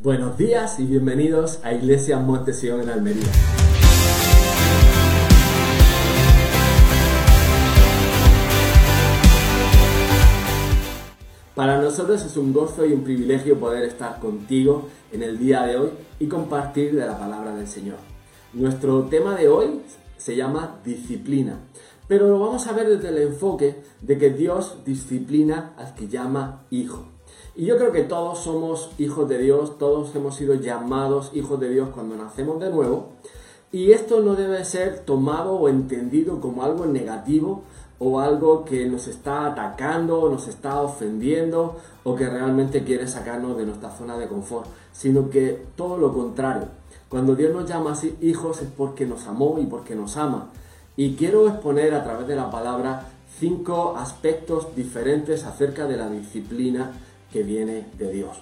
Buenos días y bienvenidos a Iglesia Montesión en Almería. Para nosotros es un gozo y un privilegio poder estar contigo en el día de hoy y compartir de la palabra del Señor. Nuestro tema de hoy se llama disciplina, pero lo vamos a ver desde el enfoque de que Dios disciplina al que llama hijo. Y yo creo que todos somos hijos de Dios, todos hemos sido llamados hijos de Dios cuando nacemos de nuevo. Y esto no debe ser tomado o entendido como algo negativo o algo que nos está atacando, nos está ofendiendo o que realmente quiere sacarnos de nuestra zona de confort, sino que todo lo contrario. Cuando Dios nos llama así hijos es porque nos amó y porque nos ama. Y quiero exponer a través de la palabra cinco aspectos diferentes acerca de la disciplina que viene de Dios.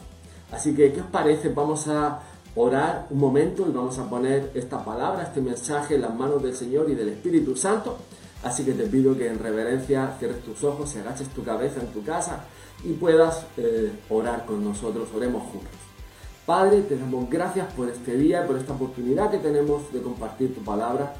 Así que, ¿qué os parece? Vamos a orar un momento y vamos a poner esta palabra, este mensaje en las manos del Señor y del Espíritu Santo. Así que te pido que en reverencia cierres tus ojos y agaches tu cabeza en tu casa y puedas eh, orar con nosotros. Oremos juntos. Padre, te damos gracias por este día, por esta oportunidad que tenemos de compartir tu palabra.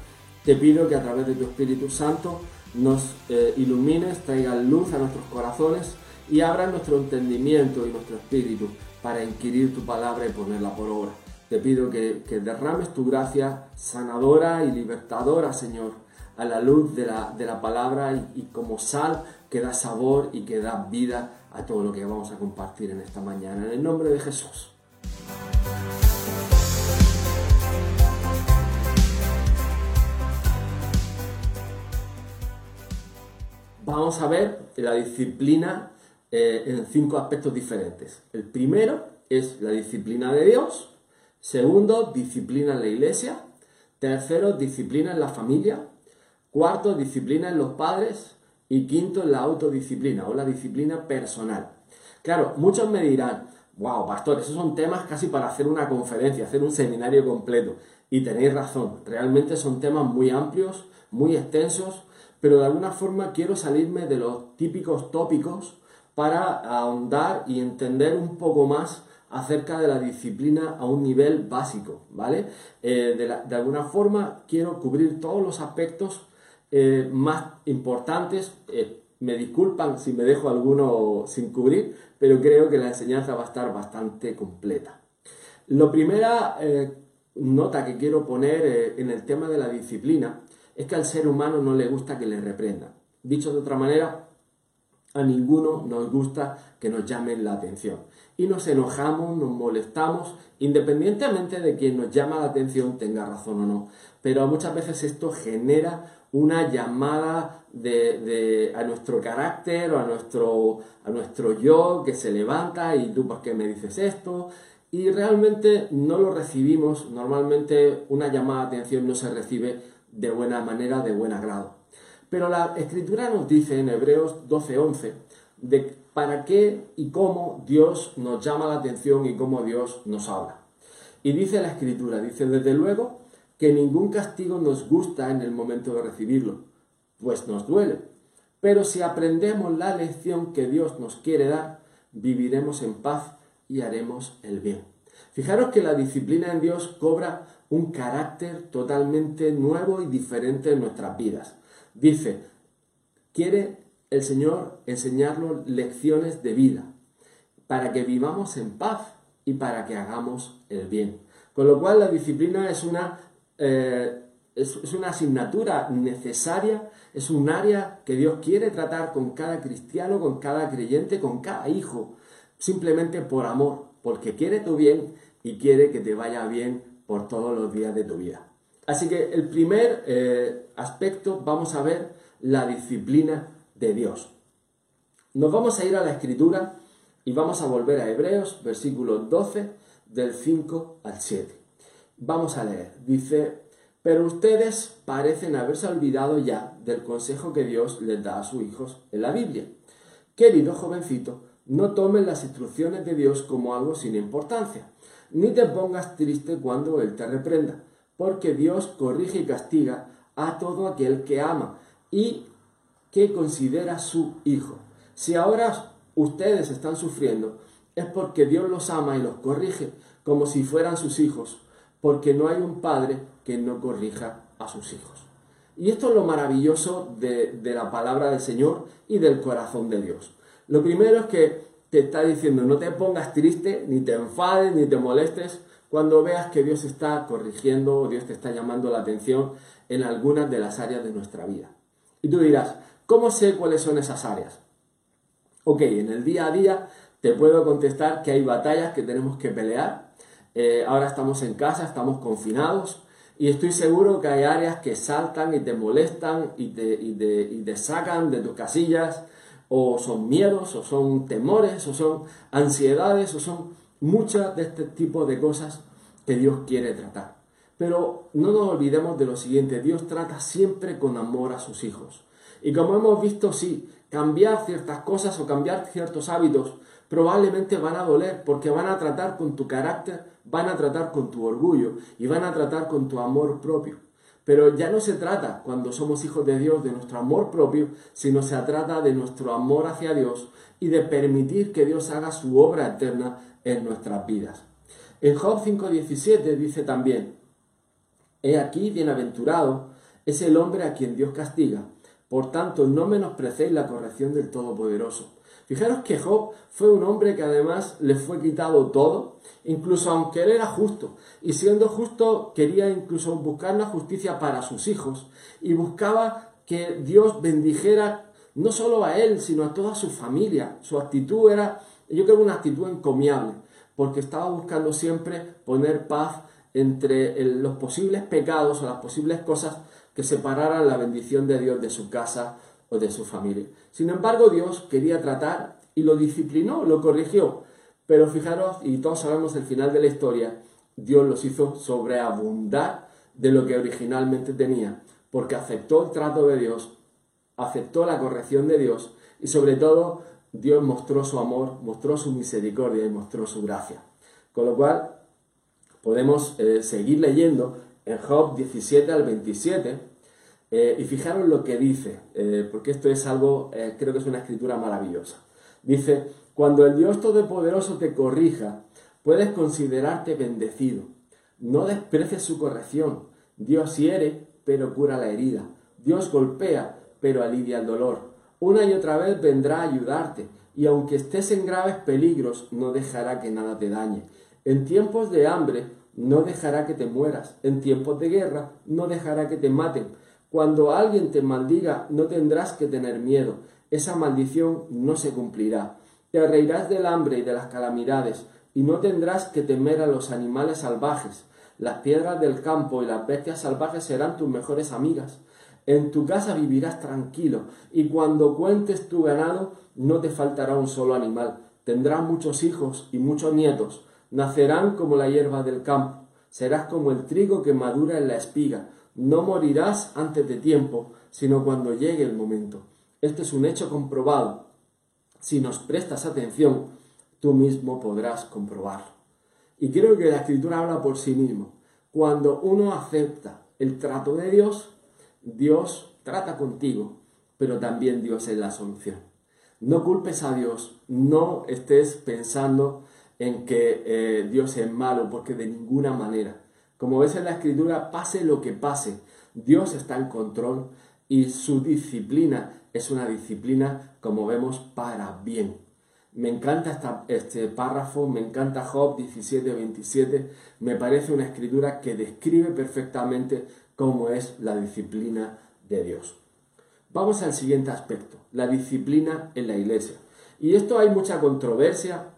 Te pido que a través de tu Espíritu Santo nos eh, ilumines, traigas luz a nuestros corazones y abra nuestro entendimiento y nuestro espíritu para inquirir tu palabra y ponerla por obra. Te pido que, derrames tu gracia sanadora y libertadora, Señor, a la luz de la, palabra y, y, como sal que da sabor y que da vida a todo lo que vamos a compartir en esta mañana. En el nombre de Jesús. Vamos a ver la disciplina eh, en cinco aspectos diferentes. El primero es la disciplina de Dios. Segundo, disciplina en la iglesia. Tercero, disciplina en la familia. Cuarto, disciplina en los padres. Y quinto, la autodisciplina o la disciplina personal. Claro, muchos me dirán, wow, pastor, esos son temas casi para hacer una conferencia, hacer un seminario completo. Y tenéis razón, realmente son temas muy amplios, muy extensos, pero de alguna forma quiero salirme de los típicos tópicos para ahondar y entender un poco más acerca de la disciplina a un nivel básico, ¿vale? Eh, de, alguna forma quiero cubrir todos los aspectos eh, más importantes. Eh, me disculpan si me dejo alguno sin cubrir, pero creo que la enseñanza va a estar bastante completa. La primera nota que quiero poner en el tema de la disciplina es que al ser humano no le gusta que le reprendan. Dicho de otra manera, a ninguno nos gusta que nos llamen la atención. Y nos enojamos, nos molestamos, independientemente de quien nos llama la atención tenga razón o no. Pero muchas veces esto genera una llamada de, a nuestro carácter o a nuestro, a nuestro yo que se levanta y tú por qué me dices esto. Y realmente no lo recibimos, normalmente una llamada de atención no se recibe de buena manera, de buen agrado. Pero la escritura nos dice en Hebreos 12:11 de para qué y cómo Dios nos llama la atención y cómo Dios nos habla. Y dice la escritura, dice desde luego que ningún castigo nos gusta en el momento de recibirlo, pues nos duele. Pero si aprendemos la lección que Dios nos quiere dar, viviremos en paz y haremos el bien. Fijaros que la disciplina en Dios cobra un carácter totalmente nuevo y diferente en nuestras vidas. Dice, quiere el Señor enseñarnos lecciones de vida para que vivamos en paz y para que hagamos el bien. Con lo cual la disciplina es una, eh, es, una asignatura necesaria, es un área que Dios quiere tratar con cada cristiano, con cada creyente, con cada hijo, simplemente por amor, porque quiere tu bien y quiere que te vaya bien por todos los días de tu vida. Así que el primer eh, aspecto vamos a ver la disciplina de Dios. Nos vamos a ir a la escritura y vamos a volver a Hebreos, versículo 12, del 5 al 7. Vamos a leer. Dice, pero ustedes parecen haberse olvidado ya del consejo que Dios les da a sus hijos en la Biblia. Querido jovencito, no tomen las instrucciones de Dios como algo sin importancia, ni te pongas triste cuando Él te reprenda porque Dios corrige y castiga a todo aquel que ama y que considera su hijo. Si ahora ustedes están sufriendo, es porque Dios los ama y los corrige como si fueran sus hijos, porque no hay un padre que no corrija a sus hijos. Y esto es lo maravilloso de, la palabra del Señor y del corazón de Dios. Lo primero es que te está diciendo, no te pongas triste, ni te enfades, ni te molestes cuando veas que Dios está corrigiendo o Dios te está llamando la atención en algunas de las áreas de nuestra vida. Y tú dirás, ¿cómo sé cuáles son esas áreas? Ok, en el día a día te puedo contestar que hay batallas que tenemos que pelear. Eh, ahora estamos en casa, estamos confinados y estoy seguro que hay áreas que saltan y te molestan y te, y te sacan de tus casillas o son miedos o son temores o son ansiedades o son muchas de este tipo de cosas que Dios quiere tratar. Pero no nos olvidemos de lo siguiente, Dios trata siempre con amor a sus hijos. Y como hemos visto, sí, cambiar ciertas cosas o cambiar ciertos hábitos probablemente van a doler porque van a tratar con tu carácter, van a tratar con tu orgullo y van a tratar con tu amor propio. Pero ya no se trata, cuando somos hijos de Dios, de nuestro amor propio, sino se trata de nuestro amor hacia Dios y de permitir que Dios haga su obra eterna en nuestras vidas. En Job 5.17 dice también, He aquí bienaventurado es el hombre a quien Dios castiga, por tanto no menosprecéis la corrección del Todopoderoso. Fijaros que Job fue un hombre que además le fue quitado todo, incluso aunque él era justo, y siendo justo quería incluso buscar la justicia para sus hijos, y buscaba que Dios bendijera no solo a él, sino a toda su familia. Su actitud era, yo creo, una actitud encomiable, porque estaba buscando siempre poner paz entre los posibles pecados o las posibles cosas que separaran la bendición de Dios de su casa o de su familia. Sin embargo, Dios quería tratar y lo disciplinó, lo corrigió. Pero fijaros, y todos sabemos el final de la historia, Dios los hizo sobreabundar de lo que originalmente tenía, porque aceptó el trato de Dios, aceptó la corrección de Dios y sobre todo Dios mostró su amor, mostró su misericordia y mostró su gracia. Con lo cual podemos eh, seguir leyendo en Job 17 al 27 eh, y fijaros lo que dice, eh, porque esto es algo, creo que es una escritura maravillosa. Dice, cuando el Dios Todopoderoso te corrija, puedes considerarte bendecido. No desprecies su corrección. Dios hiere, pero cura la herida. Dios golpea, pero alivia el dolor. Una y otra vez vendrá a ayudarte, y aunque estés en graves peligros, no dejará que nada te dañe. En tiempos de hambre, no dejará que te mueras. En tiempos de guerra, no dejará que te maten cuando alguien te maldiga, no tendrás que tener miedo. Esa maldición no se cumplirá. Te reirás del hambre y de las calamidades, y no tendrás que temer a los animales salvajes. Las piedras del campo y las bestias salvajes serán tus mejores amigas. En tu casa vivirás tranquilo, y cuando cuentes tu ganado, no te faltará un solo animal. Tendrás muchos hijos y muchos nietos. Nacerán como la hierba del campo. Serás como el trigo que madura en la espiga no morirás antes de tiempo, sino cuando llegue el momento. Esto es un hecho comprobado. Si nos prestas atención, tú mismo podrás comprobar. Y creo que la escritura habla por sí mismo. Cuando uno acepta el trato de Dios, Dios trata contigo, pero también Dios es la solución. No culpes a Dios, no estés pensando en que eh, Dios es malo, porque de ninguna manera. Como ves en la escritura, pase lo que pase, Dios está en control y su disciplina es una disciplina, como vemos, para bien. Me encanta este párrafo, me encanta Job 17-27, me parece una escritura que describe perfectamente cómo es la disciplina de Dios. Vamos al siguiente aspecto, la disciplina en la iglesia. Y esto hay mucha controversia,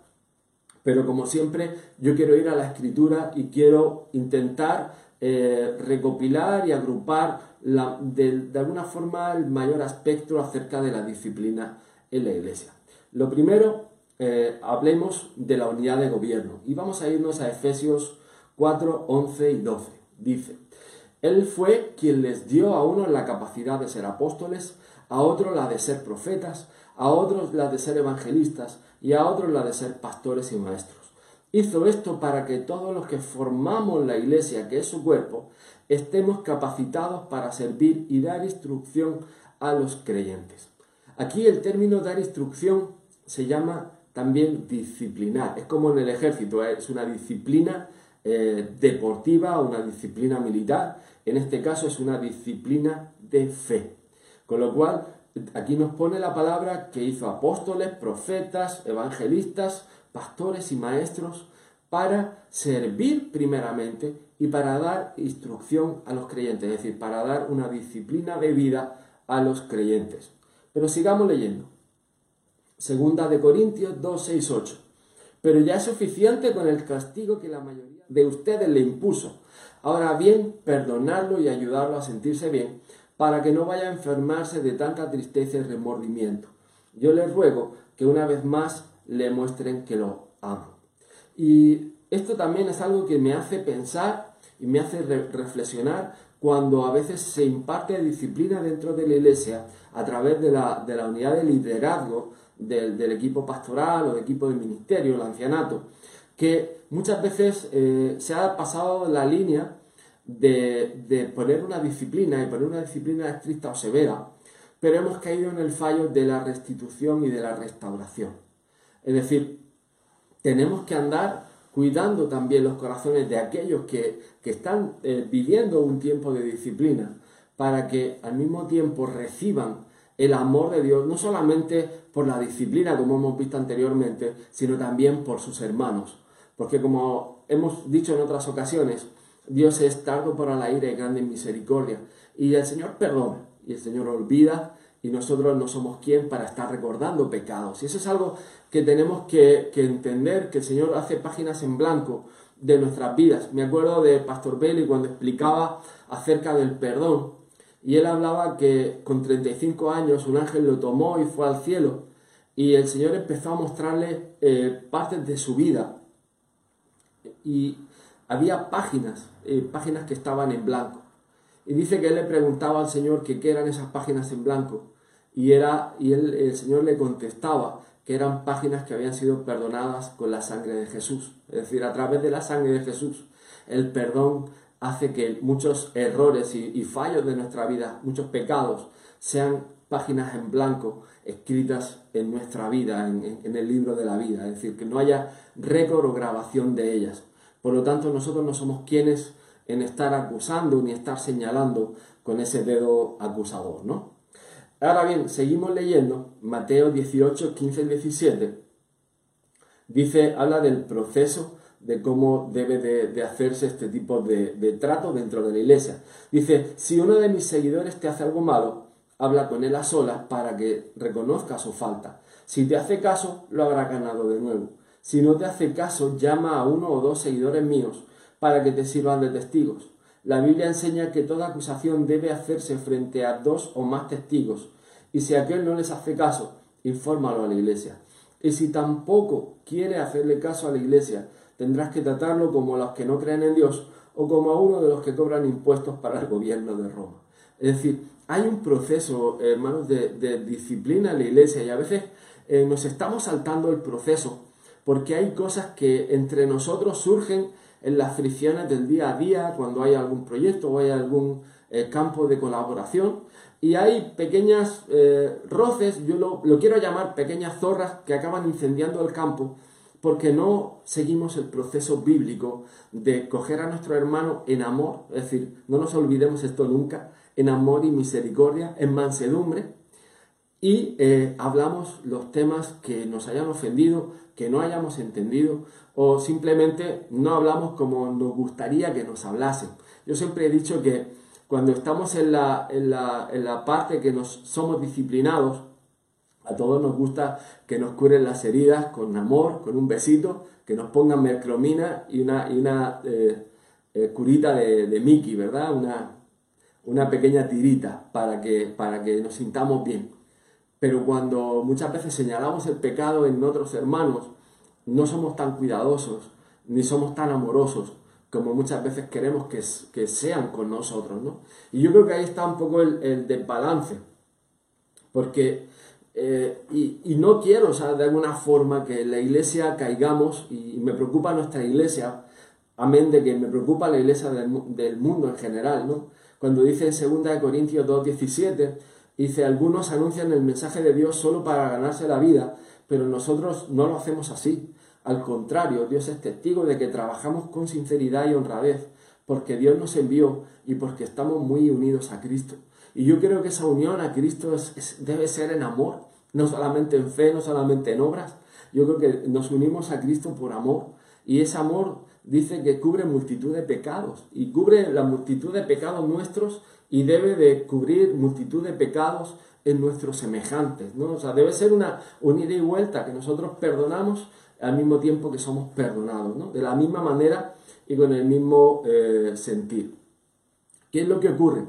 pero como siempre, yo quiero ir a la escritura y quiero intentar eh, recopilar y agrupar de, alguna forma el mayor aspecto acerca de la disciplina en la iglesia. Lo primero, eh, hablemos de la unidad de gobierno y vamos a irnos a Efesios 4, 11 y 12. Dice, Él fue quien les dio a unos la capacidad de ser apóstoles, a otros la de ser profetas, a otros la de ser evangelistas, y a otros la de ser pastores y maestros. Hizo esto para que todos los que formamos la iglesia, que es su cuerpo, estemos capacitados para servir y dar instrucción a los creyentes. Aquí el término dar instrucción se llama también disciplinar. Es como en el ejército, ¿eh? es una disciplina eh, deportiva, una disciplina militar. En este caso es una disciplina de fe. Con lo cual, aquí nos pone la palabra que hizo apóstoles, profetas, evangelistas, pastores y maestros para servir primeramente y para dar instrucción a los creyentes, es decir, para dar una disciplina de vida a los creyentes. Pero sigamos leyendo. Segunda de Corintios 2, 6, 8. Pero ya es suficiente con el castigo que la mayoría de ustedes le impuso. Ahora bien, perdonarlo y ayudarlo a sentirse bien, para que no vaya a enfermarse de tanta tristeza y remordimiento. Yo les ruego que una vez más le muestren que lo aman. Y esto también es algo que me hace pensar y me hace reflexionar cuando a veces se imparte disciplina dentro de la iglesia a través de la, unidad de liderazgo del, equipo pastoral o del equipo de ministerio, el ancianato, que muchas veces eh, se ha pasado la línea de, de, poner una disciplina y poner una disciplina estricta o severa, pero hemos caído en el fallo de la restitución y de la restauración. Es decir, tenemos que andar cuidando también los corazones de aquellos que, están eh, viviendo un tiempo de disciplina, para que al mismo tiempo reciban el amor de Dios, no solamente por la disciplina, como hemos visto anteriormente, sino también por sus hermanos. Porque como hemos dicho en otras ocasiones, Dios es tardo para la ira y grande en misericordia. Y el Señor perdona, y el Señor olvida, y nosotros no somos quien para estar recordando pecados. Y eso es algo que tenemos que, entender, que el Señor hace páginas en blanco de nuestras vidas. Me acuerdo de Pastor Belli cuando explicaba acerca del perdón. Y él hablaba que con 35 años un ángel lo tomó y fue al cielo. Y el Señor empezó a mostrarle eh, partes de su vida. Y había páginas, eh, páginas que estaban en blanco. Y dice que él le preguntaba al Señor que qué eran esas páginas en blanco. Y, era, y el Señor le contestaba que eran páginas que habían sido perdonadas con la sangre de Jesús. Es decir, a través de la sangre de Jesús, el perdón hace que muchos errores y, fallos de nuestra vida, muchos pecados, sean páginas en blanco escritas en nuestra vida, en, en, el libro de la vida. Es decir, que no haya récord o grabación de ellas. Por lo tanto, nosotros no somos quienes en estar acusando ni estar señalando con ese dedo acusador, ¿no? Ahora bien, seguimos leyendo Mateo 18, 15 y 17. Dice, habla del proceso de cómo debe de, hacerse este tipo de, de, trato dentro de la iglesia. Dice, si uno de mis seguidores te hace algo malo, habla con él a solas para que reconozca su falta. Si te hace caso, lo habrá ganado de nuevo. Si no te hace caso, llama a uno o dos seguidores míos para que te sirvan de testigos. La Biblia enseña que toda acusación debe hacerse frente a dos o más testigos, y si aquel no les hace caso, infórmalo a la iglesia. Y si tampoco quiere hacerle caso a la iglesia, tendrás que tratarlo como a los que no creen en Dios o como a uno de los que cobran impuestos para el gobierno de Roma. Es decir, hay un proceso, hermanos, de, disciplina en la iglesia y a veces eh, nos estamos saltando el proceso porque hay cosas que entre nosotros surgen en las fricciones del día a día, cuando hay algún proyecto o hay algún eh, campo de colaboración. Y hay pequeñas eh, roces, yo lo, lo, quiero llamar pequeñas zorras que acaban incendiando el campo porque no seguimos el proceso bíblico de coger a nuestro hermano en amor, es decir, no nos olvidemos esto nunca, en amor y misericordia, en mansedumbre, y eh, hablamos los temas que nos hayan ofendido, que no hayamos entendido o simplemente no hablamos como nos gustaría que nos hablasen. Yo siempre he dicho que cuando estamos en la, en la, en la parte que nos somos disciplinados, a todos nos gusta que nos curen las heridas con amor, con un besito, que nos pongan mercromina y una, y una eh, eh, curita de, de, Mickey, ¿verdad? Una, una pequeña tirita para que, para que nos sintamos bien. Pero cuando muchas veces señalamos el pecado en otros hermanos, no somos tan cuidadosos, ni somos tan amorosos como muchas veces queremos que, que sean con nosotros, ¿no? Y yo creo que ahí está un poco el, desbalance, porque, eh, y, no quiero, o sea, de alguna forma que la iglesia caigamos, y me preocupa nuestra iglesia, amén de que me preocupa la iglesia del, del mundo en general, ¿no? Cuando dice en 2 Corintios 2.17, Dice, algunos anuncian el mensaje de Dios solo para ganarse la vida, pero nosotros no lo hacemos así. Al contrario, Dios es testigo de que trabajamos con sinceridad y honradez, porque Dios nos envió y porque estamos muy unidos a Cristo. Y yo creo que esa unión a Cristo debe ser en amor, no solamente en fe, no solamente en obras. Yo creo que nos unimos a Cristo por amor. Y ese amor dice que cubre multitud de pecados y cubre la multitud de pecados nuestros y debe de cubrir multitud de pecados en nuestros semejantes, ¿no? O sea, debe ser una unida y vuelta que nosotros perdonamos al mismo tiempo que somos perdonados, ¿no? De la misma manera y con el mismo eh, sentir. ¿Qué es lo que ocurre?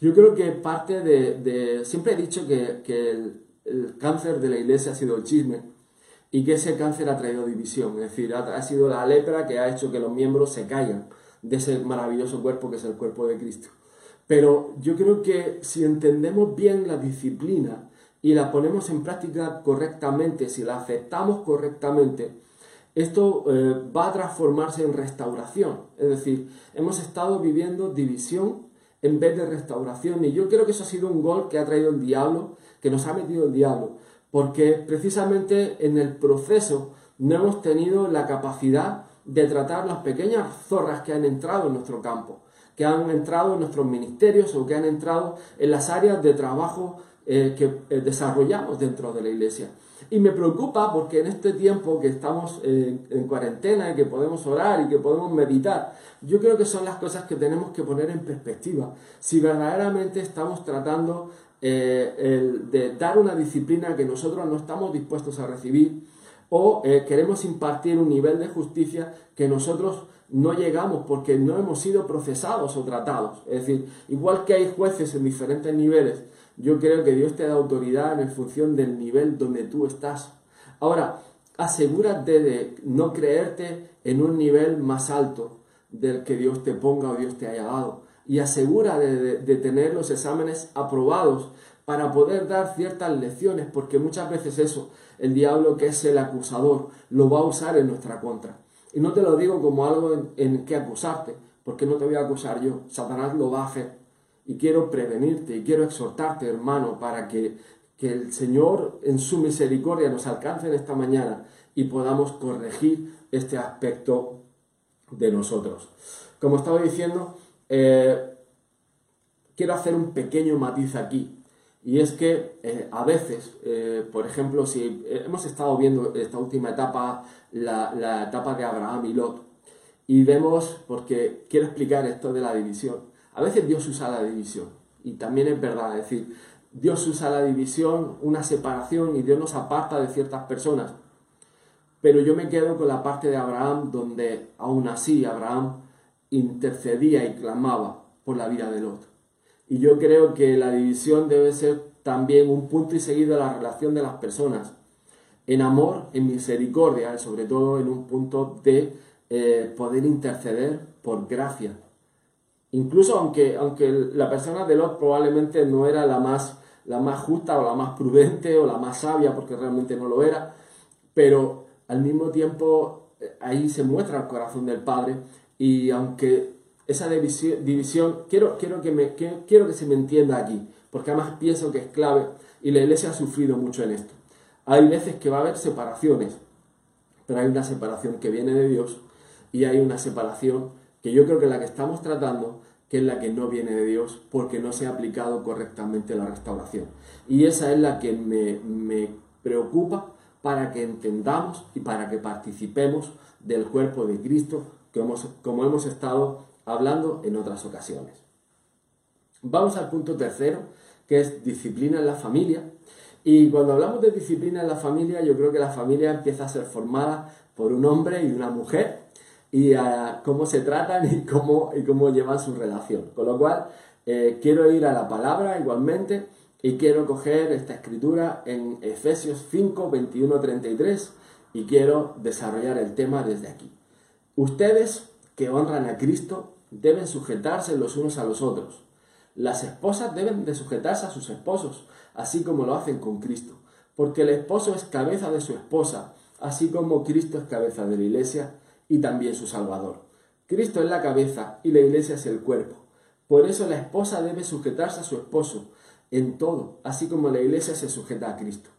Yo creo que parte de... siempre he dicho que, el, el, cáncer de la iglesia ha sido el chisme y que ese cáncer ha traído división, es decir, ha, ha sido la lepra que ha hecho que los miembros se caigan de ese maravilloso cuerpo que es el cuerpo de Cristo. Pero yo creo que si entendemos bien la disciplina y la ponemos en práctica correctamente, si la aceptamos correctamente, esto eh, va a transformarse en restauración. Es decir, hemos estado viviendo división en vez de restauración. Y yo creo que eso ha sido un gol que ha traído el diablo, que nos ha metido el diablo, porque precisamente en el proceso no hemos tenido la capacidad de tratar las pequeñas zorras que han entrado en nuestro campo que han entrado en nuestros ministerios o que han entrado en las áreas de trabajo eh, que eh, desarrollamos dentro de la iglesia. Y me preocupa porque en este tiempo que estamos en cuarentena y que podemos orar y que podemos meditar, yo creo que son las cosas que tenemos que poner en perspectiva. Si verdaderamente estamos tratando eh, de dar una disciplina que nosotros no estamos dispuestos a recibir o queremos impartir un nivel de justicia que nosotros no llegamos porque no hemos sido procesados o tratados. Es decir, igual que hay jueces en diferentes niveles, yo creo que Dios te da autoridad en función del nivel donde tú estás. Ahora, asegúrate de no creerte en un nivel más alto del que Dios te ponga o Dios te haya dado. Y asegura de, de tener los exámenes aprobados para poder dar ciertas lecciones, porque muchas veces eso, el diablo que es el acusador, lo va a usar en nuestra contra. Y no te lo digo como algo en, que acusarte, porque no te voy a acusar yo. Satanás lo va a hacer. Y quiero prevenirte y quiero exhortarte, hermano, para que, que el Señor en su misericordia nos alcance en esta mañana y podamos corregir este aspecto de nosotros. Como estaba diciendo, eh, quiero hacer un pequeño matiz aquí. Y es que eh, a veces, eh, por ejemplo, si hemos estado viendo esta última etapa la, etapa de Abraham y Lot. Y vemos, porque quiero explicar esto de la división. A veces Dios usa la división, y también es verdad, es decir, Dios usa la división, una separación, y Dios nos aparta de ciertas personas. Pero yo me quedo con la parte de Abraham, donde aún así Abraham intercedía y clamaba por la vida de Lot. Y yo creo que la división debe ser también un punto y seguido de la relación de las personas en amor, en misericordia, sobre todo en un punto de eh, poder interceder por gracia. Incluso aunque, aunque la persona de Lot probablemente no era la más, la más justa o la más prudente o la más sabia, porque realmente no lo era, pero al mismo tiempo eh, ahí se muestra el corazón del Padre y aunque esa división, quiero, quiero, que me, quiero que se me entienda aquí, porque además pienso que es clave y la iglesia ha sufrido mucho en esto. Hay veces que va a haber separaciones, pero hay una separación que viene de Dios y hay una separación que yo creo que la que estamos tratando, que es la que no viene de Dios porque no se ha aplicado correctamente la restauración. Y esa es la que me, preocupa para que entendamos y para que participemos del cuerpo de Cristo como hemos estado hablando en otras ocasiones. Vamos al punto tercero, que es disciplina en la familia. Y cuando hablamos de disciplina en la familia, yo creo que la familia empieza a ser formada por un hombre y una mujer y a cómo se tratan y cómo, y cómo llevan su relación. Con lo cual, eh, quiero ir a la palabra igualmente y quiero coger esta escritura en Efesios 5, 21, 33 y quiero desarrollar el tema desde aquí. Ustedes que honran a Cristo deben sujetarse los unos a los otros. Las esposas deben de sujetarse a sus esposos así como lo hacen con Cristo, porque el esposo es cabeza de su esposa, así como Cristo es cabeza de la iglesia y también su Salvador. Cristo es la cabeza y la iglesia es el cuerpo. Por eso la esposa debe sujetarse a su esposo en todo, así como la iglesia se sujeta a Cristo.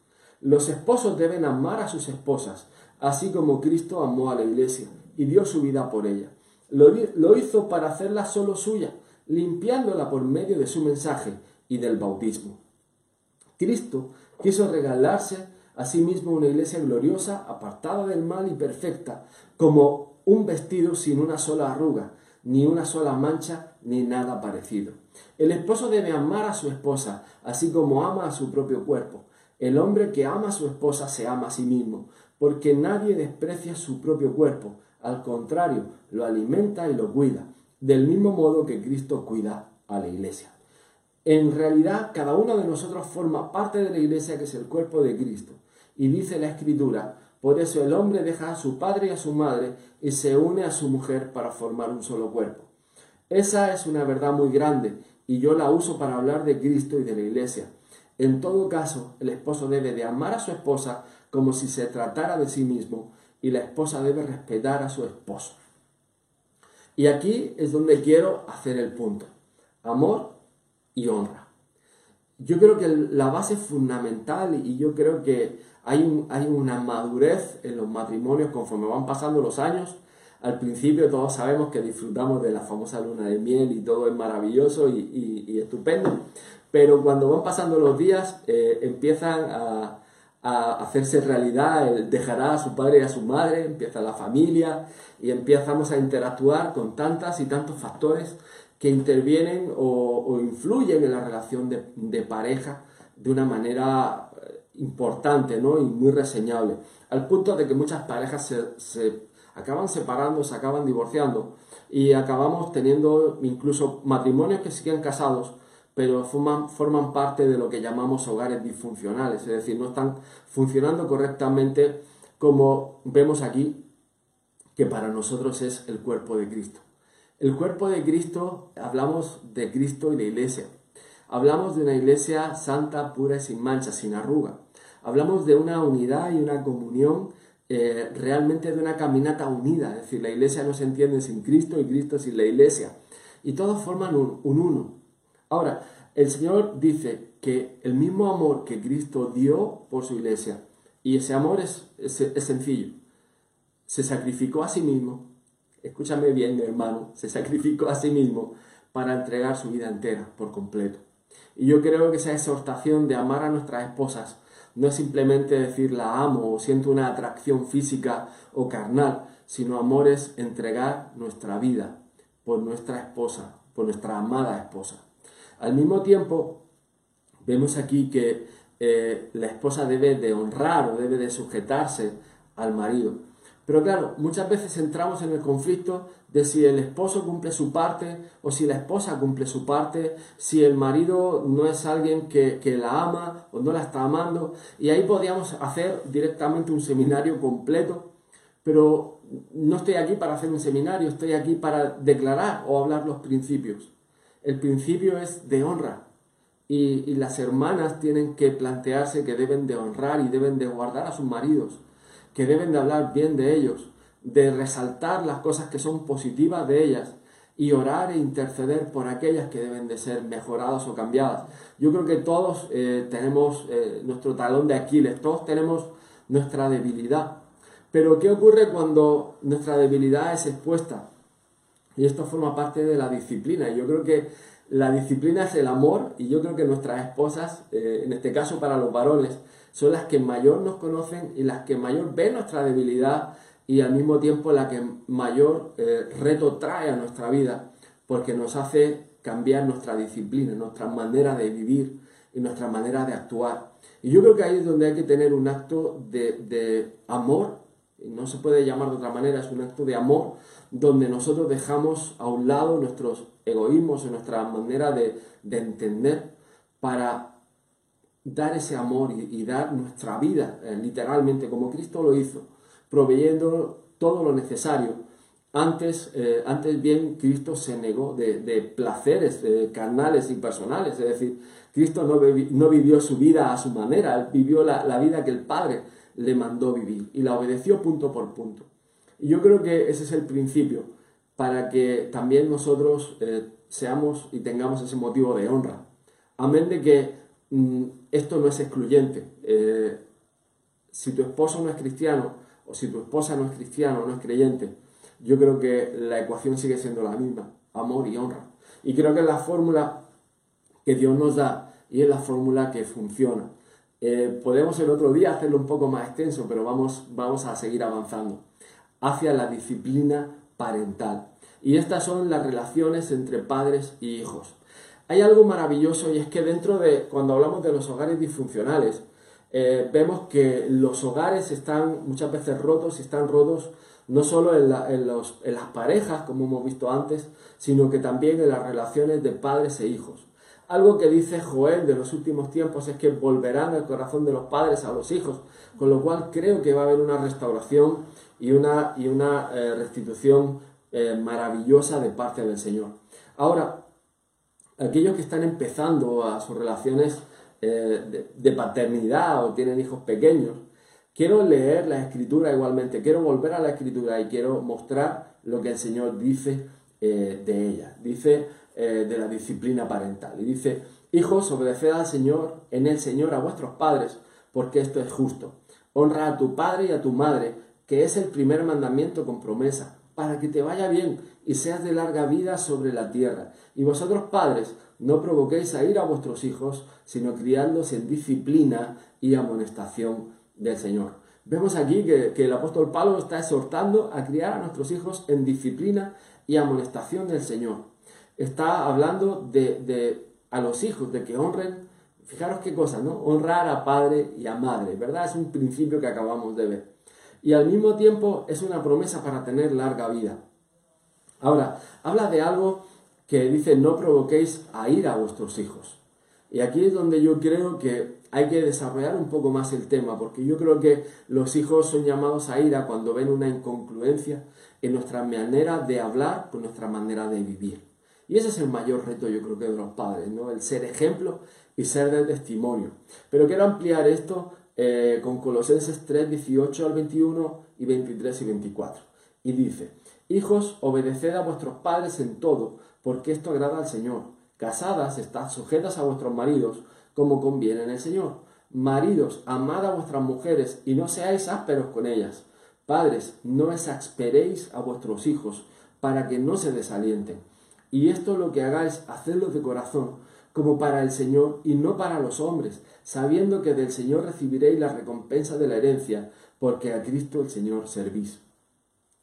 Los esposos deben amar a sus esposas, así como Cristo amó a la iglesia y dio su vida por ella. Lo, hizo para hacerla solo suya, limpiándola por medio de su mensaje y del bautismo. Cristo quiso regalarse a sí mismo una iglesia gloriosa, apartada del mal y perfecta, como un vestido sin una sola arruga, ni una sola mancha, ni nada parecido. El esposo debe amar a su esposa, así como ama a su propio cuerpo. El hombre que ama a su esposa se ama a sí mismo, porque nadie desprecia su propio cuerpo, al contrario, lo alimenta y lo cuida, del mismo modo que Cristo cuida a la iglesia. En realidad, cada uno de nosotros forma parte de la iglesia que es el cuerpo de Cristo. Y dice la Escritura, por eso el hombre deja a su padre y a su madre y se une a su mujer para formar un solo cuerpo. Esa es una verdad muy grande y yo la uso para hablar de Cristo y de la iglesia. En todo caso, el esposo debe de amar a su esposa como si se tratara de sí mismo y la esposa debe respetar a su esposo. Y aquí es donde quiero hacer el punto. Amor y honra. Yo creo que la base fundamental y yo creo que hay, hay una madurez en los matrimonios conforme van pasando los años. Al principio todos sabemos que disfrutamos de la famosa luna de miel y todo es maravilloso y, estupendo, pero cuando van pasando los días eh, empiezan a, a hacerse realidad, dejará a su padre y a su madre, empieza la familia y empezamos a interactuar con tantas y tantos factores que intervienen o, influyen en la relación de, pareja de una manera eh, importante ¿no? y muy reseñable, al punto de que muchas parejas se, se acaban separando, se acaban divorciando y acabamos teniendo incluso matrimonios que siguen casados, pero forman, parte de lo que llamamos hogares disfuncionales, es decir, no están funcionando correctamente como vemos aquí, que para nosotros es el cuerpo de Cristo. El cuerpo de Cristo, hablamos de Cristo y la iglesia. Hablamos de una iglesia santa, pura y sin mancha, sin arruga. Hablamos de una unidad y una comunión, eh, realmente de una caminata unida. Es decir, la iglesia no se entiende sin Cristo y Cristo sin la iglesia. Y todos forman un uno. Ahora, el Señor dice que el mismo amor que Cristo dio por su iglesia, y ese amor es, sencillo, se sacrificó a sí mismo, escúchame bien hermano, se sacrificó a sí mismo para entregar su vida entera por completo. Y yo creo que esa exhortación de amar a nuestras esposas no es simplemente decir la amo o siento una atracción física o carnal, sino amor es entregar nuestra vida por nuestra esposa, por nuestra amada esposa. Al mismo tiempo, vemos aquí que eh, la esposa debe de honrar o debe de sujetarse al marido. Pero claro, muchas veces entramos en el conflicto de si el esposo cumple su parte o si la esposa cumple su parte, si el marido no es alguien que, que, la ama o no la está amando. Y ahí podríamos hacer directamente un seminario completo, pero no estoy aquí para hacer un seminario, estoy aquí para declarar o hablar los principios. El principio es de honra. Y, las hermanas tienen que plantearse que deben de honrar y deben de guardar a sus maridos, que deben de hablar bien de ellos, de resaltar las cosas que son positivas de ellas y orar e interceder por aquellas que deben de ser mejoradas o cambiadas. Yo creo que todos eh, tenemos eh, nuestro talón de Aquiles, todos tenemos nuestra debilidad. Pero ¿qué ocurre cuando nuestra debilidad es expuesta? Y esto forma parte de la disciplina. Yo creo que la disciplina es el amor y yo creo que nuestras esposas, eh, en este caso para los varones, son las que mayor nos conocen y las que mayor ven nuestra debilidad y al mismo tiempo la que mayor eh, reto trae a nuestra vida porque nos hace cambiar nuestra disciplina, nuestra manera de vivir y nuestra manera de actuar. Y yo creo que ahí es donde hay que tener un acto de, de amor, no se puede llamar de otra manera, es un acto de amor donde nosotros dejamos a un lado nuestros egoísmos y nuestra manera de, entender para dar ese amor y, dar nuestra vida, eh, literalmente, como Cristo lo hizo, proveyendo todo lo necesario. Antes, eh, antes bien, Cristo se negó de, placeres carnales y personales, es decir, Cristo no, no, vivió su vida a su manera, vivió la, la vida que el Padre le mandó vivir y la obedeció punto por punto. Y yo creo que ese es el principio para que también nosotros eh, seamos y tengamos ese motivo de honra. Amén de que mm, esto no es excluyente. Eh, si tu esposo no es cristiano o si tu esposa no es cristiana o no es creyente, yo creo que la ecuación sigue siendo la misma, amor y honra. Y creo que es la fórmula que Dios nos da y es la fórmula que funciona. Eh, podemos el otro día hacerlo un poco más extenso, pero vamos, vamos a seguir avanzando hacia la disciplina parental. Y estas son las relaciones entre padres y hijos. Hay algo maravilloso y es que dentro de, cuando hablamos de los hogares disfuncionales, eh, vemos que los hogares están muchas veces rotos y están rotos no solo en, en, las parejas, como hemos visto antes, sino que también en las relaciones de padres e hijos. Algo que dice Joel de los últimos tiempos es que volverán el corazón de los padres a los hijos, con lo cual creo que va a haber una restauración y una, y una eh, restitución eh, maravillosa de parte del Señor. Ahora, aquellos que están empezando a sus relaciones eh, de, paternidad o tienen hijos pequeños, quiero leer la escritura igualmente, quiero volver a la escritura y quiero mostrar lo que el Señor dice de ella, dice eh, de la disciplina parental. Y dice, hijos, obedeced al Señor, en el Señor a vuestros padres, porque esto es justo. Honra a tu padre y a tu madre, que es el primer mandamiento con promesa, para que te vaya bien y seas de larga vida sobre la tierra. Y vosotros padres, no provoquéis a ir a vuestros hijos, sino criándolos en disciplina y amonestación del Señor. Vemos aquí que, el apóstol Pablo está exhortando a criar a nuestros hijos en disciplina y amonestación del Señor. Está hablando de, a los hijos, de que honren, fijaros qué cosa, ¿no? Honrar a padre y a madre, ¿verdad? Es un principio que acabamos de ver. Y al mismo tiempo es una promesa para tener larga vida. Ahora, habla de algo que dice no provoquéis a ir a vuestros hijos. Y aquí es donde yo creo que hay que desarrollar un poco más el tema, porque yo creo que los hijos son llamados a ira cuando ven una incongruencia en nuestra manera de hablar con nuestra manera de vivir. Y ese es el mayor reto, yo creo que de los padres, ¿no? El ser ejemplo y ser de testimonio. Pero quiero ampliar esto eh, con Colosenses 3, 18 al 21 y 23 y 24. Y dice, Hijos, obedeced a vuestros padres en todo, porque esto agrada al Señor. Casadas, estad sujetas a vuestros maridos, como conviene en el Señor. Maridos, amad a vuestras mujeres y no seáis ásperos con ellas. Padres, no exasperéis a vuestros hijos, para que no se desalienten. Y esto lo que hagáis, hacedlo de corazón, como para el Señor y no para los hombres, sabiendo que del Señor recibiréis la recompensa de la herencia, porque a Cristo el Señor servís.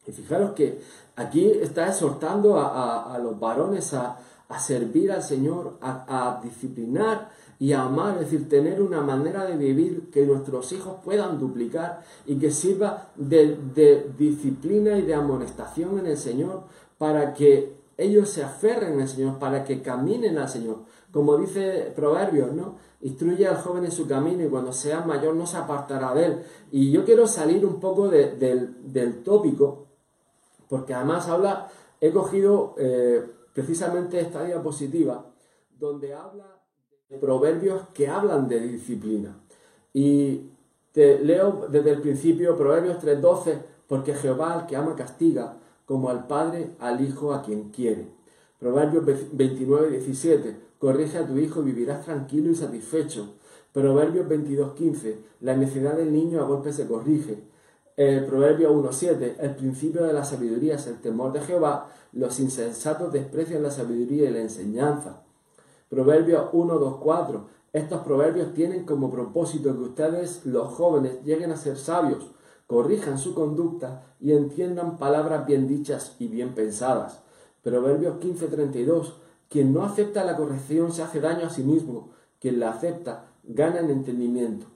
Y fijaros que aquí está exhortando a, los varones a, servir al Señor, a, disciplinar y a amar, es decir, tener una manera de vivir que nuestros hijos puedan duplicar y que sirva de, de disciplina y de amonestación en el Señor para que ellos se aferren al Señor, para que caminen al Señor. Como dice Proverbios, ¿no? Instruye al joven en su camino y cuando sea mayor no se apartará de él. Y yo quiero salir un poco del, del tópico porque además habla, he cogido eh, precisamente esta diapositiva donde habla de proverbios que hablan de disciplina. Y te leo desde el principio Proverbios 3:12, porque Jehová al que ama castiga, como al Padre al Hijo a quien quiere. Proverbios 29:17, corrige a tu hijo y vivirás tranquilo y satisfecho. Proverbios 22:15, la necedad del niño a golpes se corrige. El Proverbio 1.7, el principio de la sabiduría es el temor de Jehová, los insensatos desprecian la sabiduría y la enseñanza. Proverbio 1.2.4, estos proverbios tienen como propósito que ustedes, los jóvenes, lleguen a ser sabios, corrijan su conducta y entiendan palabras bien dichas y bien pensadas. Proverbios 15.32, quien no acepta la corrección se hace daño a sí mismo, quien la acepta gana en entendimiento.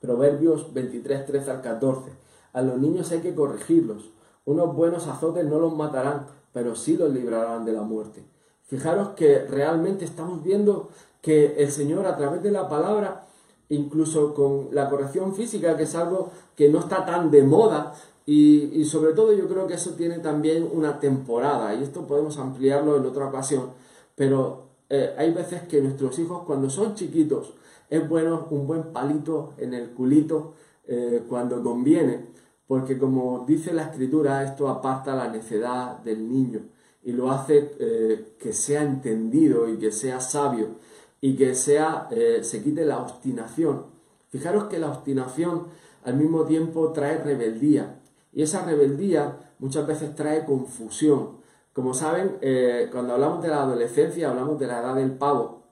Proverbios 23, 13 al 14. A los niños hay que corregirlos. Unos buenos azotes no los matarán, pero sí los librarán de la muerte. Fijaros que realmente estamos viendo que el Señor a través de la palabra, incluso con la corrección física, que es algo que no está tan de moda, y, sobre todo yo creo que eso tiene también una temporada, y esto podemos ampliarlo en otra ocasión, pero eh, hay veces que nuestros hijos cuando son chiquitos es bueno un buen palito en el culito eh, cuando conviene, porque como dice la escritura, esto aparta la necedad del niño y lo hace eh, que sea entendido y que sea sabio y que sea, eh, se quite la obstinación. Fijaros que la obstinación al mismo tiempo trae rebeldía. Y esa rebeldía muchas veces trae confusión. Como saben, eh, cuando hablamos de la adolescencia hablamos de la edad del pavo,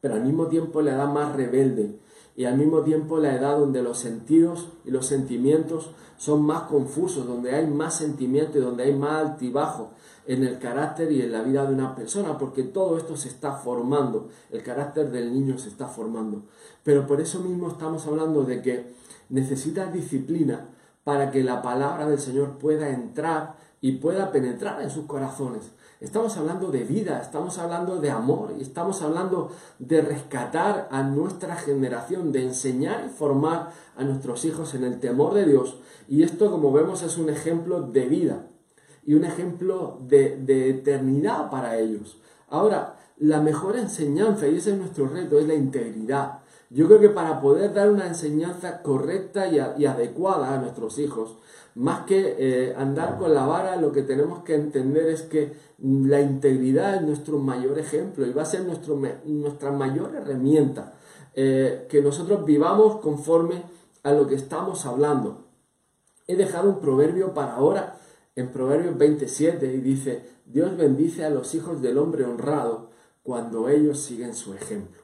pero al mismo tiempo la edad más rebelde y al mismo tiempo la edad donde los sentidos y los sentimientos son más confusos, donde hay más sentimiento y donde hay más altibajo en el carácter y en la vida de una persona, porque todo esto se está formando, el carácter del niño se está formando. Pero por eso mismo estamos hablando de que necesita disciplina para que la palabra del Señor pueda entrar y pueda penetrar en sus corazones. Estamos hablando de vida, estamos hablando de amor y estamos hablando de rescatar a nuestra generación, de enseñar y formar a nuestros hijos en el temor de Dios. Y esto, como vemos, es un ejemplo de vida y un ejemplo de, de eternidad para ellos. Ahora, la mejor enseñanza, y ese es nuestro reto, es la integridad. Yo creo que para poder dar una enseñanza correcta y, adecuada a nuestros hijos, más que eh, andar con la vara, lo que tenemos que entender es que la integridad es nuestro mayor ejemplo y va a ser nuestra mayor herramienta. Eh, que nosotros vivamos conforme a lo que estamos hablando. He dejado un proverbio para ahora, en Proverbios 27, y dice, Dios bendice a los hijos del hombre honrado cuando ellos siguen su ejemplo.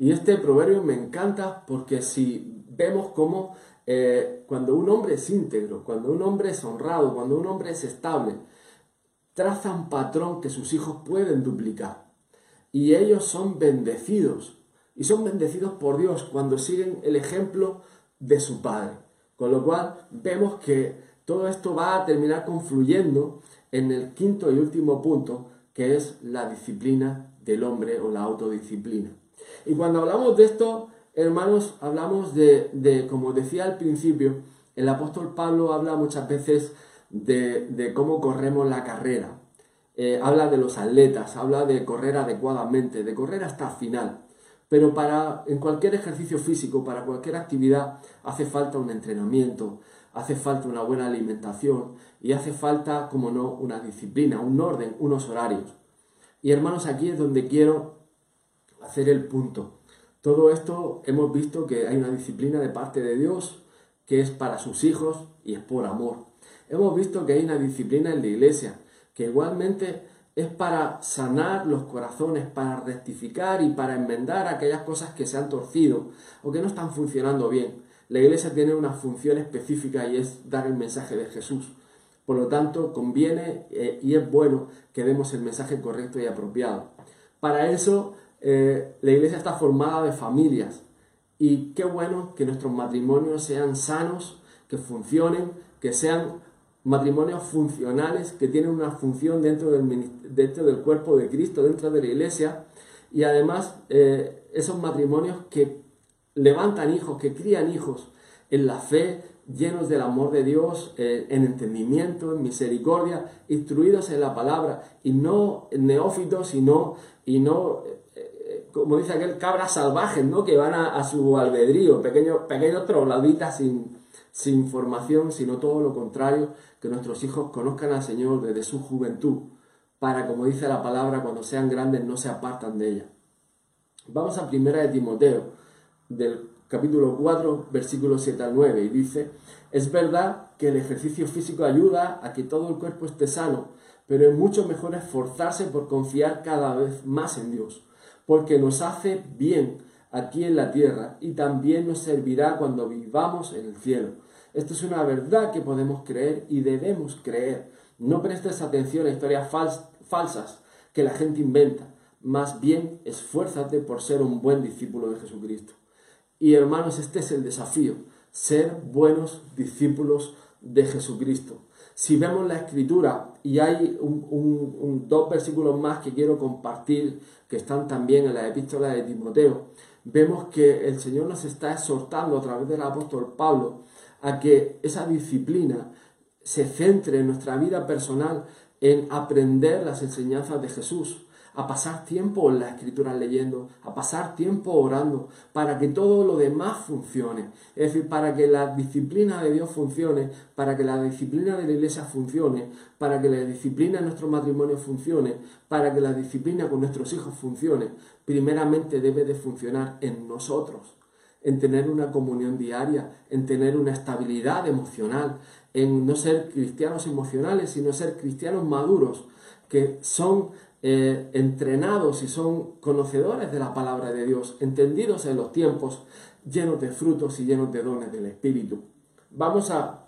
Y este proverbio me encanta porque si vemos cómo eh, cuando un hombre es íntegro, cuando un hombre es honrado, cuando un hombre es estable, traza un patrón que sus hijos pueden duplicar. Y ellos son bendecidos. Y son bendecidos por Dios cuando siguen el ejemplo de su padre. Con lo cual vemos que todo esto va a terminar confluyendo en el quinto y último punto, que es la disciplina del hombre o la autodisciplina. Y cuando hablamos de esto, hermanos, hablamos de, como decía al principio, el apóstol Pablo habla muchas veces de, cómo corremos la carrera. Eh, habla de los atletas, habla de correr adecuadamente, de correr hasta el final. Pero para, en cualquier ejercicio físico, para cualquier actividad, hace falta un entrenamiento, hace falta una buena alimentación y hace falta, como no, una disciplina, un orden, unos horarios. Y hermanos, aquí es donde quiero hacer el punto. Todo esto hemos visto que hay una disciplina de parte de Dios que es para sus hijos y es por amor. Hemos visto que hay una disciplina en la iglesia que igualmente es para sanar los corazones, para rectificar y para enmendar aquellas cosas que se han torcido o que no están funcionando bien. La iglesia tiene una función específica y es dar el mensaje de Jesús. Por lo tanto, conviene eh, y es bueno que demos el mensaje correcto y apropiado. Para eso eh, la iglesia está formada de familias. Y qué bueno que nuestros matrimonios sean sanos, que funcionen, que sean matrimonios funcionales, que tienen una función dentro del, dentro del cuerpo de Cristo, dentro de la iglesia, y además eh, esos matrimonios que levantan hijos, que crían hijos en la fe, llenos del amor de Dios, eh, en entendimiento, en misericordia, instruidos en la palabra, y no neófitos, y no, y no como dice aquel, cabras salvajes, ¿no? Que van a, su albedrío, pequeños, pequeños trogladitas sin, sin formación, sino todo lo contrario, que nuestros hijos conozcan al Señor desde su juventud, para, como dice la palabra, cuando sean grandes no se apartan de ella. Vamos a primera de Timoteo, del capítulo 4, versículos 7 al 9, y dice, es verdad que el ejercicio físico ayuda a que todo el cuerpo esté sano, pero es mucho mejor esforzarse por confiar cada vez más en Dios porque nos hace bien aquí en la tierra y también nos servirá cuando vivamos en el cielo. Esto es una verdad que podemos creer y debemos creer. No prestes atención a historias falsas que la gente inventa. Más bien, esfuérzate por ser un buen discípulo de Jesucristo. Y hermanos, este es el desafío, ser buenos discípulos de Jesucristo. Si vemos la escritura, y hay un, dos versículos más que quiero compartir, que están también en la epístola de Timoteo, vemos que el Señor nos está exhortando a través del apóstol Pablo a que esa disciplina se centre en nuestra vida personal en aprender las enseñanzas de Jesús, a pasar tiempo en la escritura leyendo, a pasar tiempo orando, para que todo lo demás funcione. Es decir, para que la disciplina de Dios funcione, para que la disciplina de la iglesia funcione, para que la disciplina de nuestro matrimonio funcione, para que la disciplina con nuestros hijos funcione, primeramente debe de funcionar en nosotros. en tener una comunión diaria, en tener una estabilidad emocional, en no ser cristianos emocionales, sino ser cristianos maduros, que son eh, entrenados y son conocedores de la palabra de Dios, entendidos en los tiempos, llenos de frutos y llenos de dones del Espíritu. Vamos a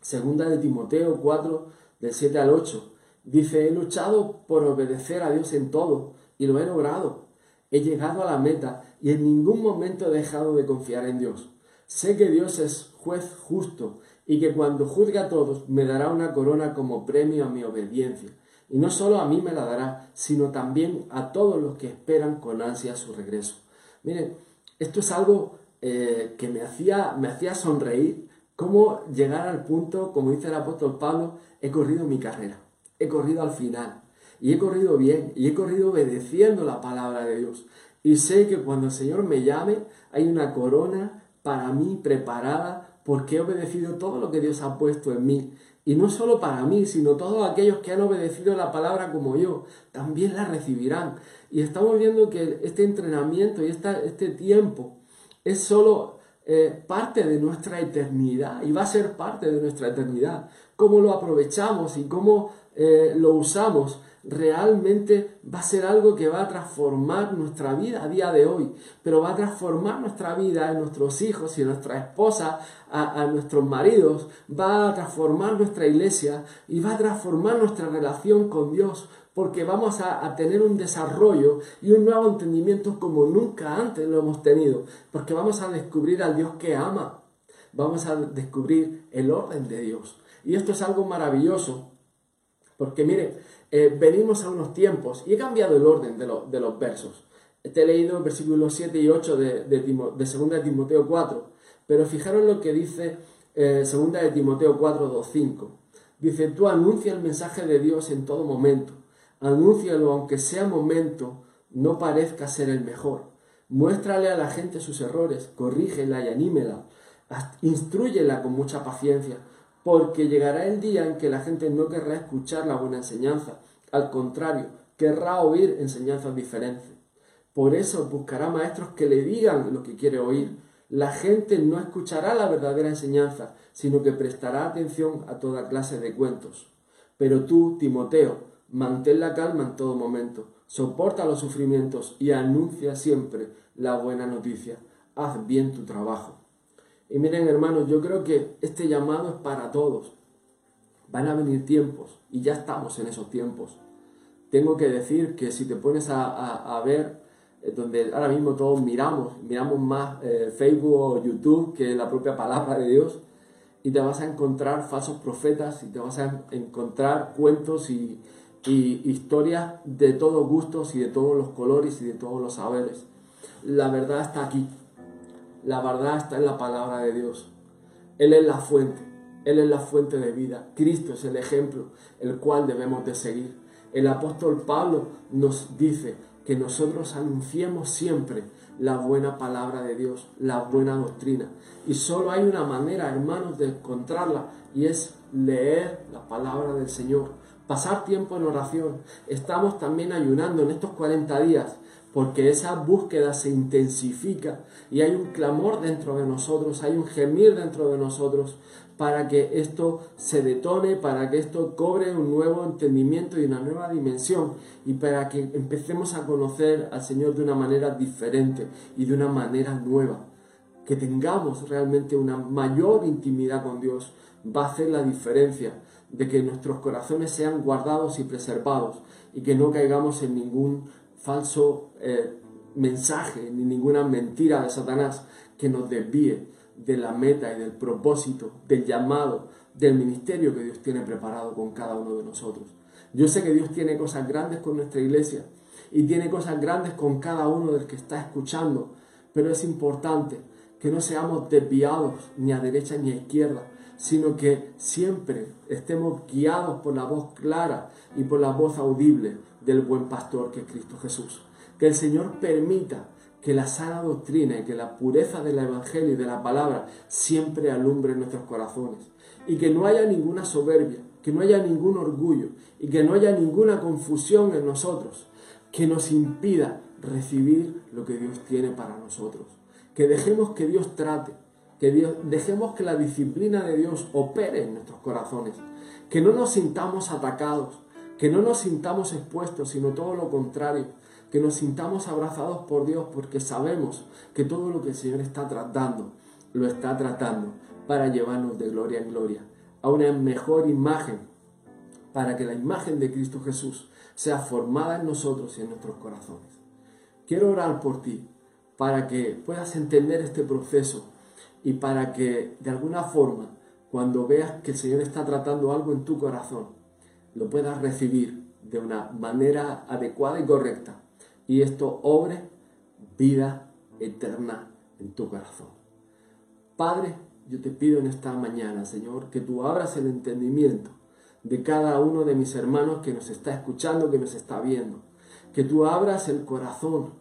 segunda de Timoteo 4, del 7 al 8. Dice, he luchado por obedecer a Dios en todo y lo he logrado. He llegado a la meta y en ningún momento he dejado de confiar en Dios. Sé que Dios es juez justo y que cuando juzgue a todos me dará una corona como premio a mi obediencia. Y no solo a mí me la dará, sino también a todos los que esperan con ansia su regreso. Miren, esto es algo eh, que me hacía, me hacía sonreír, cómo llegar al punto, como dice el apóstol Pablo, he corrido mi carrera, he corrido al final, y he corrido bien, y he corrido obedeciendo la palabra de Dios. Y sé que cuando el Señor me llame, hay una corona para mí preparada porque he obedecido todo lo que Dios ha puesto en mí. Y no solo para mí, sino todos aquellos que han obedecido la palabra como yo, también la recibirán. Y estamos viendo que este entrenamiento y este tiempo es solo eh, parte de nuestra eternidad y va a ser parte de nuestra eternidad. Cómo lo aprovechamos y cómo eh, lo usamos realmente va a ser algo que va a transformar nuestra vida a día de hoy, pero va a transformar nuestra vida en nuestros hijos y nuestra esposa, a, a, nuestros maridos, va a transformar nuestra iglesia y va a transformar nuestra relación con Dios, porque vamos a, tener un desarrollo y un nuevo entendimiento como nunca antes lo hemos tenido, porque vamos a descubrir al Dios que ama, vamos a descubrir el orden de Dios. Y esto es algo maravilloso, porque mire, eh, venimos a unos tiempos, y he cambiado el orden de, de los versos. Te he leído versículos 7 y 8 de, de, de 2 de Timoteo 4, pero fijaros lo que dice eh, 2 de Timoteo 4, 2, 5. Dice, tú anuncia el mensaje de Dios en todo momento Anúncialo aunque sea momento, no parezca ser el mejor. Muéstrale a la gente sus errores, corrígela y anímela. Instruyela con mucha paciencia, porque llegará el día en que la gente no querrá escuchar la buena enseñanza. Al contrario, querrá oír enseñanzas diferentes. Por eso buscará maestros que le digan lo que quiere oír. La gente no escuchará la verdadera enseñanza, sino que prestará atención a toda clase de cuentos. Pero tú, Timoteo, Mantén la calma en todo momento, soporta los sufrimientos y anuncia siempre la buena noticia. Haz bien tu trabajo. Y miren hermanos, yo creo que este llamado es para todos. Van a venir tiempos y ya estamos en esos tiempos. Tengo que decir que si te pones a, ver eh, donde ahora mismo todos miramos, miramos más eh, Facebook o YouTube que la propia palabra de Dios, y te vas a encontrar falsos profetas y te vas a encontrar cuentos y, y historias de todos gustos y de todos los colores y de todos los saberes. La verdad está aquí. La verdad está en la palabra de Dios. Él es la fuente. Él es la fuente de vida. Cristo es el ejemplo, el cual debemos de seguir. El apóstol Pablo nos dice que nosotros anunciemos siempre la buena palabra de Dios, la buena doctrina. Y solo hay una manera, hermanos, de encontrarla y es leer la palabra del Señor pasar tiempo en oración. Estamos también ayunando en estos 40 días porque esa búsqueda se intensifica y hay un clamor dentro de nosotros, hay un gemir dentro de nosotros para que esto se detone, para que esto cobre un nuevo entendimiento y una nueva dimensión y para que empecemos a conocer al Señor de una manera diferente y de una manera nueva. Que tengamos realmente una mayor intimidad con Dios va a hacer la diferencia de que nuestros corazones sean guardados y preservados y que no caigamos en ningún falso eh, mensaje ni ninguna mentira de Satanás que nos desvíe de la meta y del propósito, del llamado, del ministerio que Dios tiene preparado con cada uno de nosotros. Yo sé que Dios tiene cosas grandes con nuestra iglesia y tiene cosas grandes con cada uno del que está escuchando, pero es importante que no seamos desviados ni a derecha ni a izquierda, sino que siempre estemos guiados por la voz clara y por la voz audible del buen pastor que es Cristo Jesús. Que el Señor permita que la sana doctrina y que la pureza del Evangelio y de la palabra siempre alumbre nuestros corazones. Y que no haya ninguna soberbia, que no haya ningún orgullo y que no haya ninguna confusión en nosotros que nos impida recibir lo que Dios tiene para nosotros que dejemos que Dios trate, que Dios, dejemos que la disciplina de Dios opere en nuestros corazones, que no nos sintamos atacados, que no nos sintamos expuestos, sino todo lo contrario, que nos sintamos abrazados por Dios porque sabemos que todo lo que el Señor está tratando, lo está tratando para llevarnos de gloria en gloria a una mejor imagen, para que la imagen de Cristo Jesús sea formada en nosotros y en nuestros corazones. Quiero orar por ti, para que puedas entender este proceso y para que de alguna forma, cuando veas que el Señor está tratando algo en tu corazón, lo puedas recibir de una manera adecuada y correcta y esto obre vida eterna en tu corazón. Padre, yo te pido en esta mañana, Señor, que tú abras el entendimiento de cada uno de mis hermanos que nos está escuchando, que nos está viendo. Que tú abras el corazón,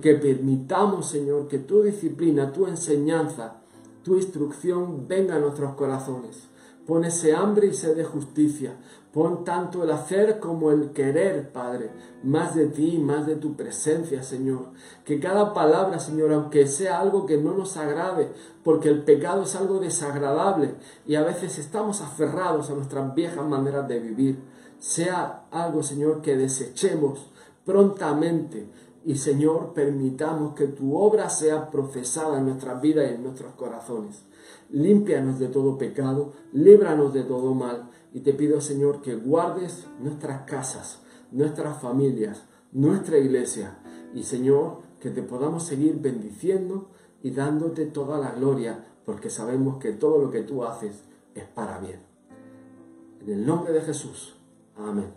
que permitamos, Señor, que tu disciplina, tu enseñanza, tu instrucción venga a nuestros corazones. Pon ese hambre y sed de justicia. Pon tanto el hacer como el querer, Padre, más de ti, más de tu presencia, Señor. Que cada palabra, Señor, aunque sea algo que no nos agrade, porque el pecado es algo desagradable y a veces estamos aferrados a nuestras viejas maneras de vivir, sea algo, Señor, que desechemos prontamente y, Señor, permitamos que tu obra sea procesada en nuestras vidas y en nuestros corazones. Límpianos de todo pecado, líbranos de todo mal y te pido, Señor, que guardes nuestras casas, nuestras familias, nuestra iglesia. Y, Señor, que te podamos seguir bendiciendo y dándote toda la gloria, porque sabemos que todo lo que tú haces es para bien. En el nombre de Jesús. Amén.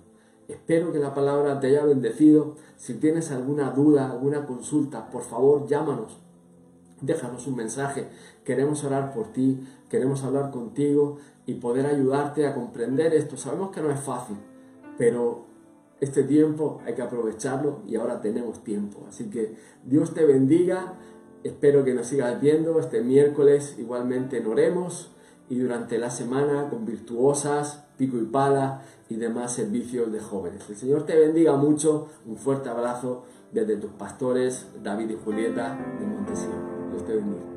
Espero que la palabra te haya bendecido. Si tienes alguna duda, alguna consulta, por favor llámanos. Déjanos un mensaje. Queremos orar por ti, queremos hablar contigo y poder ayudarte a comprender esto. Sabemos que no es fácil, pero este tiempo hay que aprovecharlo y ahora tenemos tiempo. Así que Dios te bendiga. Espero que nos sigas viendo este miércoles. Igualmente en Oremos y durante la semana con virtuosas, pico y pala y demás servicios de jóvenes. El Señor te bendiga mucho. Un fuerte abrazo desde tus pastores David y Julieta de Montesino. Dios te bendiga.